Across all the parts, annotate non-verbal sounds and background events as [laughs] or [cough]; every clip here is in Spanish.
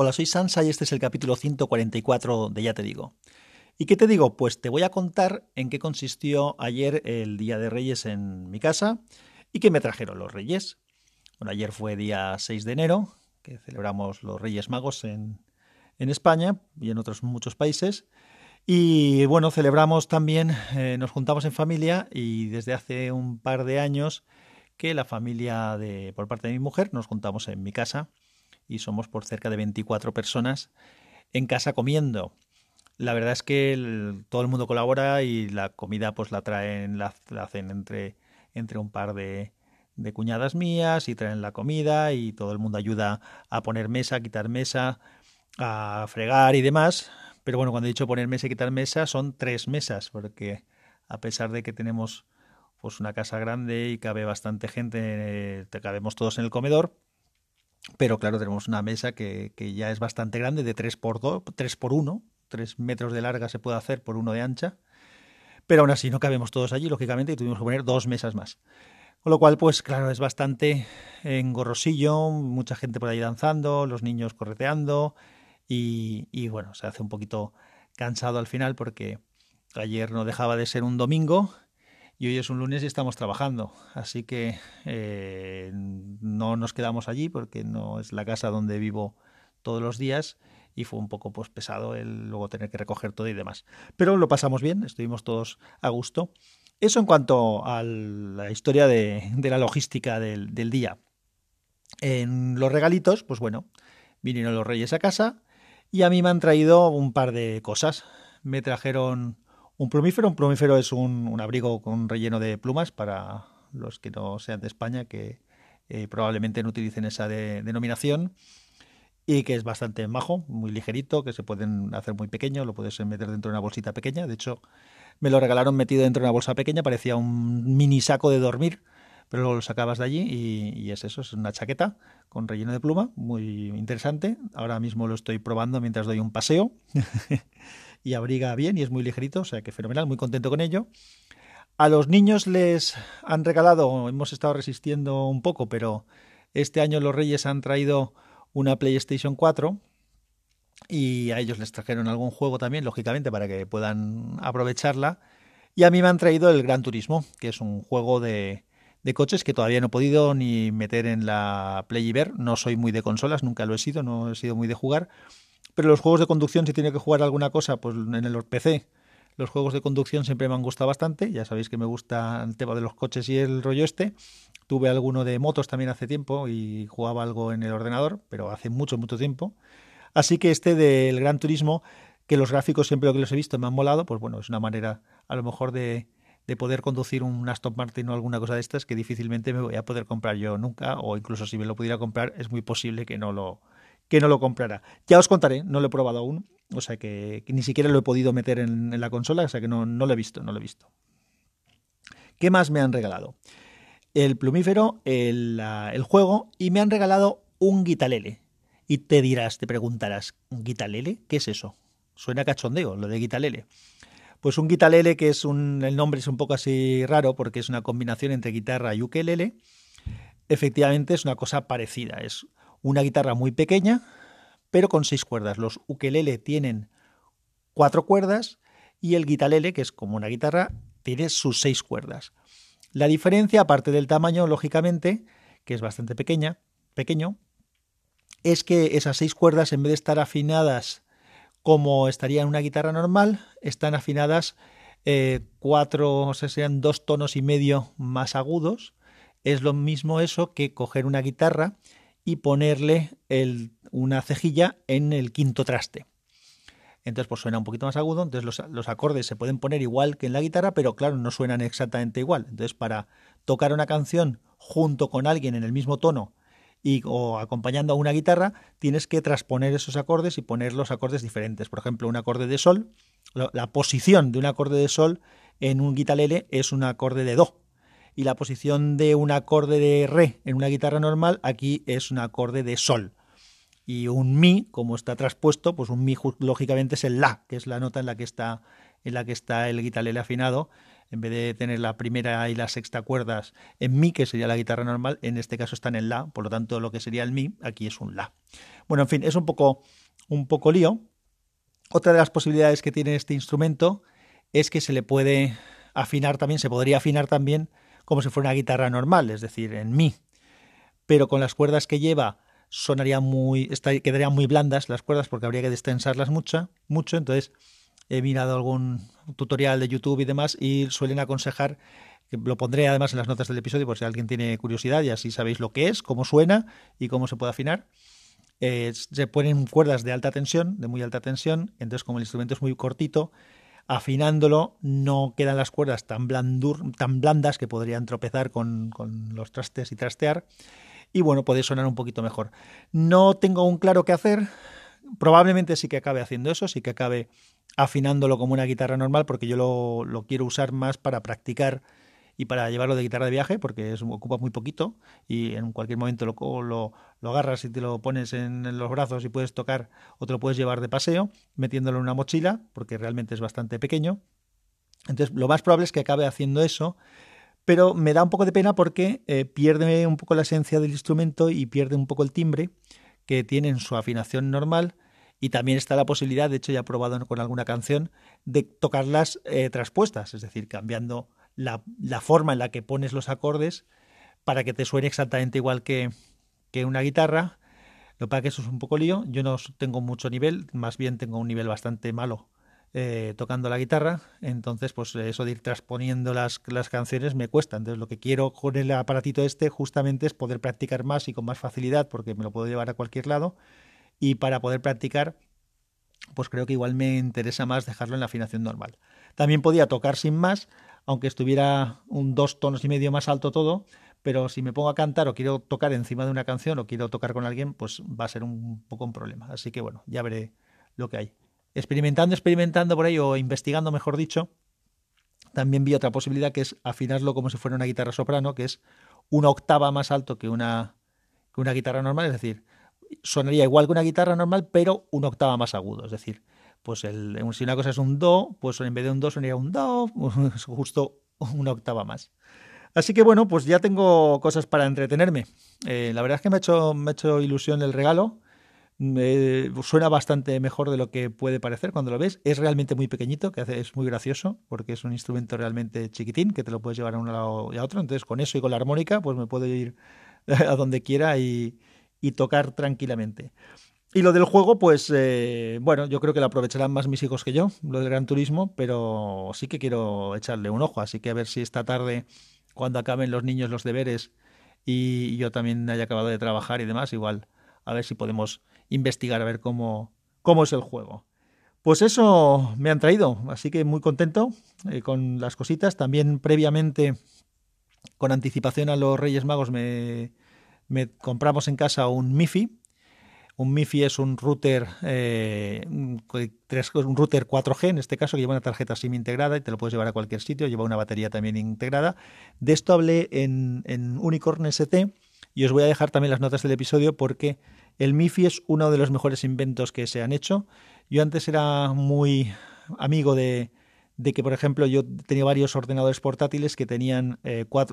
Hola, soy Sansa y este es el capítulo 144 de Ya te digo. ¿Y qué te digo? Pues te voy a contar en qué consistió ayer el Día de Reyes en mi casa y qué me trajeron los Reyes. Bueno, ayer fue día 6 de enero, que celebramos los Reyes Magos en, en España y en otros muchos países. Y bueno, celebramos también, eh, nos juntamos en familia y desde hace un par de años que la familia de, por parte de mi mujer nos juntamos en mi casa y somos por cerca de 24 personas en casa comiendo. La verdad es que todo el mundo colabora y la comida pues la traen, la, hacen entre, entre un par de, de cuñadas mías y traen la comida y todo el mundo ayuda a poner mesa, a quitar mesa, a fregar y demás. Pero bueno, cuando he dicho poner mesa y quitar mesa son tres mesas, porque a pesar de que tenemos pues una casa grande y cabe bastante gente, eh, te cabemos todos en el comedor, pero claro, tenemos una mesa que, que ya es bastante grande, de 3 por 2, 3 por 1, 3 metros de larga se puede hacer por uno de ancha. Pero aún así no cabemos todos allí, lógicamente, y tuvimos que poner dos mesas más. Con lo cual, pues claro, es bastante engorrosillo, mucha gente por ahí danzando, los niños correteando, y, y bueno, se hace un poquito cansado al final porque ayer no dejaba de ser un domingo y hoy es un lunes y estamos trabajando. Así que eh, no nos quedamos allí porque no es la casa donde vivo todos los días y fue un poco pues pesado el luego tener que recoger todo y demás. Pero lo pasamos bien, estuvimos todos a gusto. Eso en cuanto a la historia de, la logística del, del, día. En los regalitos, pues bueno, vinieron los reyes a casa y a mí me han traído un par de cosas. Me trajeron un plumífero, un plumífero es un, abrigo con relleno de plumas para los que no sean de España, que eh, probablemente no utilicen esa denominación y que es bastante majo, muy ligerito, que se pueden hacer muy pequeño, lo puedes meter dentro de una bolsita pequeña. De hecho, me lo regalaron metido dentro de una bolsa pequeña, parecía un mini saco de dormir, pero lo sacabas de allí y, es eso, es una chaqueta con relleno de pluma, muy interesante. Ahora mismo lo estoy probando mientras doy un paseo. [laughs] y abriga bien y es muy ligerito, o sea que fenomenal, muy contento con ello. A los niños les han regalado, hemos estado resistiendo un poco, pero este año los Reyes han traído una PlayStation 4 y a ellos les trajeron algún juego también, lógicamente, para que puedan aprovecharla. Y a mí me han traído el Gran Turismo, que es un juego de, de coches que todavía no he podido ni meter en la Play y ver. No soy muy de consolas, nunca lo he sido, no he sido muy de jugar. Pero los juegos de conducción, si tiene que jugar alguna cosa, pues en el PC, los juegos de conducción siempre me han gustado bastante. Ya sabéis que me gusta el tema de los coches y el rollo este. Tuve alguno de motos también hace tiempo y jugaba algo en el ordenador, pero hace mucho, mucho tiempo. Así que este del Gran Turismo, que los gráficos siempre lo que los he visto me han molado, pues bueno, es una manera a lo mejor de, de poder conducir un Aston Martin o alguna cosa de estas que difícilmente me voy a poder comprar yo nunca, o incluso si me lo pudiera comprar, es muy posible que no lo, que no lo comprara. Ya os contaré, no lo he probado aún, o sea que, ni siquiera lo he podido meter en, la consola, o sea que no, no, lo he visto, no lo he visto. ¿Qué más me han regalado? El plumífero, el, el juego y me han regalado un guitalele. Y te dirás, te preguntarás, ¿guitalele? ¿Qué es eso? Suena cachondeo, lo de guitalele. Pues un guitalele, que es un, el nombre es un poco así raro porque es una combinación entre guitarra y ukelele, efectivamente es una cosa parecida. Es una guitarra muy pequeña, pero con seis cuerdas. Los ukelele tienen cuatro cuerdas y el guitalele, que es como una guitarra, tiene sus seis cuerdas. La diferencia, aparte del tamaño, lógicamente, que es bastante pequeña, pequeño, es que esas seis cuerdas, en vez de estar afinadas como estaría en una guitarra normal, están afinadas eh, cuatro, o sea, sean dos tonos y medio más agudos. Es lo mismo eso que coger una guitarra y ponerle una cejilla en el quinto traste. Entonces, pues suena un poquito más agudo. Entonces, los, acordes se pueden poner igual que en la guitarra, pero claro, no suenan exactamente igual. Entonces, para tocar una canción junto con alguien en el mismo tono y, o acompañando a una guitarra, tienes que transponer esos acordes y poner los acordes diferentes. Por ejemplo, un acorde de sol, la posición de un acorde de sol en un guitarlele es un acorde de do y la posición de un acorde de re en una guitarra normal aquí es un acorde de sol. Y un mi, como está traspuesto, pues un mi lógicamente es el la, que es la nota en la que está en la que está el guitarlele afinado En vez de tener la primera y la sexta cuerdas en mi, que sería la guitarra normal, en este caso están en la, por lo tanto lo que sería el mi aquí es un la. Bueno, en fin, es un poco un poco lío. Otra de las posibilidades que tiene este instrumento es que se le puede afinar también, se podría afinar también como si fuera una guitarra normal, es decir, en mi. Pero con las cuerdas que lleva sonaría muy, quedarían muy blandas las cuerdas porque habría que destensarlas mucho, mucho. Entonces he mirado algún tutorial de YouTube y demás y suelen aconsejar, que lo pondré además en las notas del episodio por si alguien tiene curiosidad y así sabéis lo que es, cómo suena y cómo se puede afinar. Eh, se ponen cuerdas de alta tensión, de muy alta tensión, entonces como el instrumento es muy cortito, afinándolo no quedan las cuerdas tan, blandur, tan blandas que podrían tropezar con, con los trastes y trastear y bueno, puede sonar un poquito mejor. No tengo un claro qué hacer, probablemente sí que acabe haciendo eso, sí que acabe afinándolo como una guitarra normal, porque yo lo, lo quiero usar más para practicar y para llevarlo de guitarra de viaje, porque es, ocupa muy poquito y en cualquier momento lo, lo, lo agarras y te lo pones en, los brazos y puedes tocar o te lo puedes llevar de paseo, metiéndolo en una mochila, porque realmente es bastante pequeño. Entonces, lo más probable es que acabe haciendo eso, pero me da un poco de pena porque eh, pierde un poco la esencia del instrumento y pierde un poco el timbre que tiene en su afinación normal. Y también está la posibilidad, de hecho ya he probado con alguna canción, de tocarlas eh, traspuestas, es decir, cambiando la, forma en la que pones los acordes para que te suene exactamente igual que, que una guitarra. Lo que pasa que eso es un poco lío. Yo no tengo mucho nivel, más bien tengo un nivel bastante malo eh, tocando la guitarra, entonces pues eso de ir transponiendo las, las canciones me cuesta, entonces lo que quiero con el aparatito este justamente es poder practicar más y con más facilidad porque me lo puedo llevar a cualquier lado y para poder practicar pues creo que igual me interesa más dejarlo en la afinación normal. También podía tocar sin más, aunque estuviera un dos tonos y medio más alto todo, pero si me pongo a cantar o quiero tocar encima de una canción o quiero tocar con alguien, pues va a ser un poco un problema. Así que bueno, ya veré lo que hay experimentando, experimentando por ahí, o investigando, mejor dicho, también vi otra posibilidad que es afinarlo como si fuera una guitarra soprano, que es una octava más alto que una, que una guitarra normal, es decir, sonaría igual que una guitarra normal, pero una octava más agudo, es decir, pues el, si una cosa es un do, pues en vez de un do sonaría un do, [laughs] justo una octava más. Así que bueno, pues ya tengo cosas para entretenerme. Eh, la verdad es que me ha hecho, me ha hecho ilusión el regalo suena bastante mejor de lo que puede parecer cuando lo ves. Es realmente muy pequeñito, que es muy gracioso, porque es un instrumento realmente chiquitín, que te lo puedes llevar a un lado y a otro. Entonces, con eso y con la armónica, pues me puedo ir [laughs] a donde quiera y, tocar tranquilamente. Y lo del juego, pues eh, bueno, yo creo que lo aprovecharán más mis hijos que yo, lo del Gran Turismo, pero sí que quiero echarle un ojo, así que a ver si esta tarde, cuando acaben los niños los deberes y yo también haya acabado de trabajar y demás, igual, a ver si podemos investigar a ver cómo, cómo es el juego. Pues eso me han traído, así que muy contento eh, con las cositas. También previamente, con anticipación a los Reyes Magos, me, me compramos en casa un MIFI. Un MIFI es un router, eh, un router 4G, en este caso, que lleva una tarjeta SIM integrada y te lo puedes llevar a cualquier sitio, lleva una batería también integrada. De esto hablé en, en Unicorn ST y os voy a dejar también las notas del episodio porque el MIFI es uno de los mejores inventos que se han hecho. Yo antes era muy amigo de, que, por ejemplo, yo tenía varios ordenadores portátiles que tenían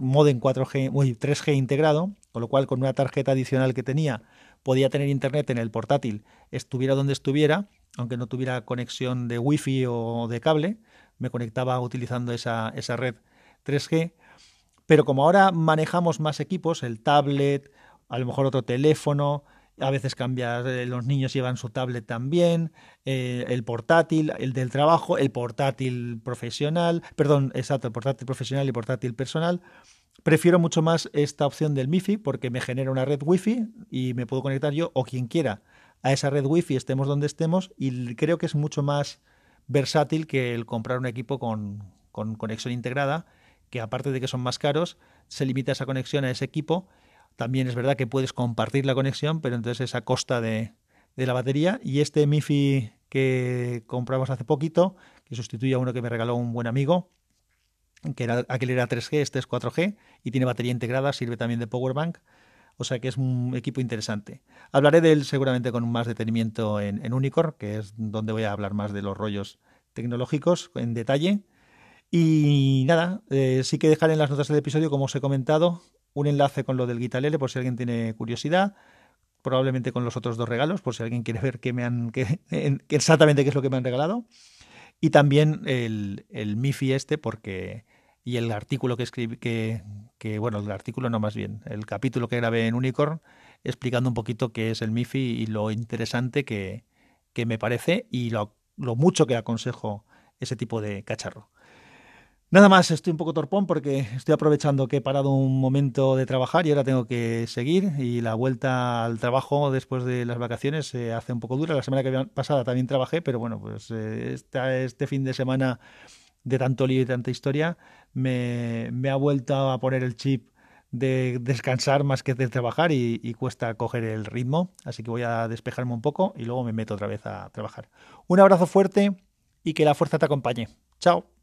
modem 4G, 3G integrado, con lo cual con una tarjeta adicional que tenía podía tener internet en el portátil, estuviera donde estuviera, aunque no tuviera conexión de Wi-Fi o de cable, me conectaba utilizando esa, esa red 3G. Pero como ahora manejamos más equipos, el tablet, a lo mejor otro teléfono, a veces cambia, eh, los niños llevan su tablet también, eh, el portátil, el del trabajo, el portátil profesional, perdón, exacto, el portátil profesional y portátil personal. Prefiero mucho más esta opción del MIFI porque me genera una red Wi-Fi y me puedo conectar yo o quien quiera a esa red Wi-Fi, estemos donde estemos, y creo que es mucho más versátil que el comprar un equipo con, con conexión integrada, que aparte de que son más caros, se limita esa conexión a ese equipo también es verdad que puedes compartir la conexión, pero entonces es a costa de, la batería. Y este MIFI que compramos hace poquito, que sustituye a uno que me regaló un buen amigo, que era, aquel era 3G, este es 4G y tiene batería integrada, sirve también de power bank. O sea que es un equipo interesante. Hablaré de él seguramente con más detenimiento en, en Unicorn, que es donde voy a hablar más de los rollos tecnológicos en detalle. Y nada, eh, sí que dejaré en las notas del episodio, como os he comentado, un enlace con lo del Guitalele por si alguien tiene curiosidad probablemente con los otros dos regalos, por si alguien quiere ver qué me han, qué, exactamente qué es lo que me han regalado. Y también el, el MIFI este, porque. Y el artículo que escribí, que, que, bueno, el artículo no más bien, el capítulo que grabé en Unicorn, explicando un poquito qué es el MIFI y lo interesante que, que me parece y lo, lo mucho que aconsejo ese tipo de cacharro. Nada más, estoy un poco torpón porque estoy aprovechando que he parado un momento de trabajar y ahora tengo que seguir y la vuelta al trabajo después de las vacaciones se hace un poco dura. La semana que pasada también trabajé, pero bueno, pues eh, este fin de semana de tanto lío y tanta historia me, ha vuelto a poner el chip de descansar más que de trabajar y, y, cuesta coger el ritmo. Así que voy a despejarme un poco y luego me meto otra vez a trabajar. Un abrazo fuerte y que la fuerza te acompañe. Chao.